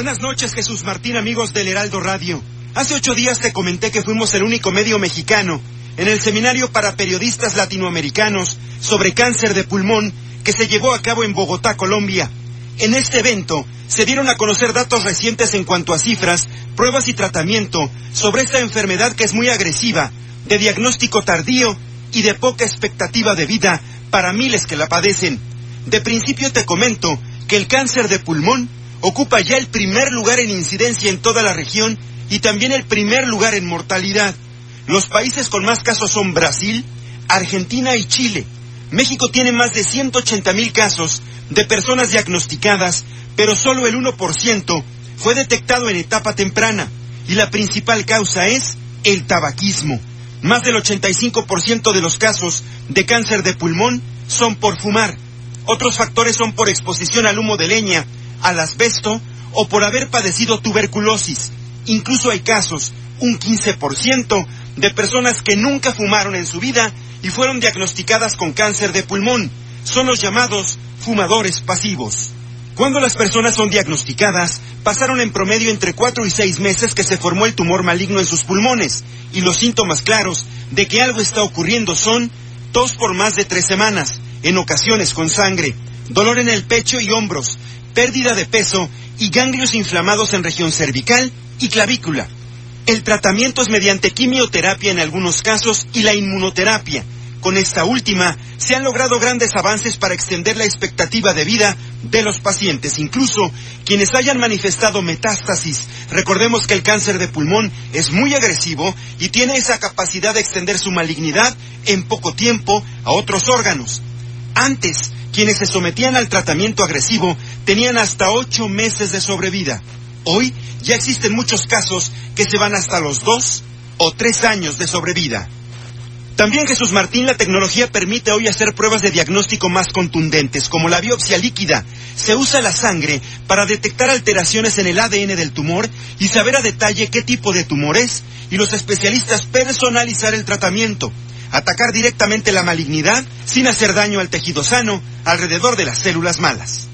Buenas noches, Jesús Martín, amigos del Heraldo Radio. Hace ocho días te comenté que fuimos el único medio mexicano en el seminario para periodistas latinoamericanos sobre cáncer de pulmón que se llevó a cabo en Bogotá, Colombia. En este evento se dieron a conocer datos recientes en cuanto a cifras, pruebas y tratamiento sobre esta enfermedad que es muy agresiva, de diagnóstico tardío y de poca expectativa de vida para miles que la padecen. De principio te comento que el cáncer de pulmón ocupa ya el primer lugar en incidencia en toda la región y también el primer lugar en mortalidad. Los países con más casos son Brasil, Argentina y Chile. México tiene más de 180 mil casos de personas diagnosticadas, pero solo el 1% fue detectado en etapa temprana y la principal causa es el tabaquismo. Más del 85% de los casos de cáncer de pulmón son por fumar. Otros factores son por exposición al humo de leña, al asbesto o por haber padecido tuberculosis. Incluso hay casos, un 15%, de personas que nunca fumaron en su vida y fueron diagnosticadas con cáncer de pulmón. Son los llamados fumadores pasivos. Cuando las personas son diagnosticadas, pasaron en promedio entre 4 y 6 meses que se formó el tumor maligno en sus pulmones, y los síntomas claros de que algo está ocurriendo son tos por más de 3 semanas, en ocasiones con sangre, dolor en el pecho y hombros, pérdida de peso y ganglios inflamados en región cervical y clavícula. El tratamiento es mediante quimioterapia en algunos casos y la inmunoterapia. Con esta última se han logrado grandes avances para extender la expectativa de vida de los pacientes, incluso quienes hayan manifestado metástasis. Recordemos que el cáncer de pulmón es muy agresivo y tiene esa capacidad de extender su malignidad en poco tiempo a otros órganos. Antes, quienes se sometían al tratamiento agresivo tenían hasta ocho meses de sobrevida. Hoy ya existen muchos casos que se van hasta los dos o tres años de sobrevida. También Jesús Martín, la tecnología permite hoy hacer pruebas de diagnóstico más contundentes, como la biopsia líquida. Se usa la sangre para detectar alteraciones en el ADN del tumor y saber a detalle qué tipo de tumor es, y los especialistas personalizar el tratamiento, atacar directamente la malignidad sin hacer daño al tejido sano alrededor de las células malas.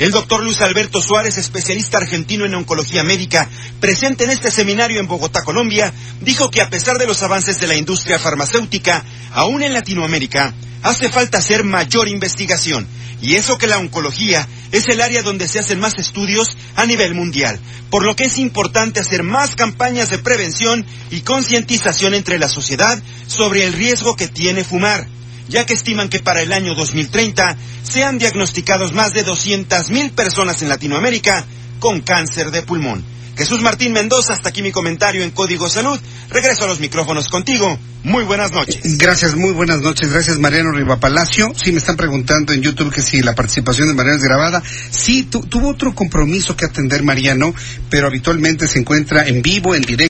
El doctor Luis Alberto Suárez, especialista argentino en oncología médica, presente en este seminario en Bogotá, Colombia, dijo que a pesar de los avances de la industria farmacéutica, aún en Latinoamérica, hace falta hacer mayor investigación. Y eso que la oncología es el área donde se hacen más estudios a nivel mundial, por lo que es importante hacer más campañas de prevención y concientización entre la sociedad sobre el riesgo que tiene fumar ya que estiman que para el año 2030 sean diagnosticados más de 200.000 personas en Latinoamérica con cáncer de pulmón. Jesús Martín Mendoza, hasta aquí mi comentario en Código Salud. Regreso a los micrófonos contigo. Muy buenas noches. Gracias, muy buenas noches. Gracias, Mariano Riva Palacio. Sí, me están preguntando en YouTube que si la participación de Mariano es grabada. Sí, tuvo otro compromiso que atender Mariano, pero habitualmente se encuentra en vivo, en directo.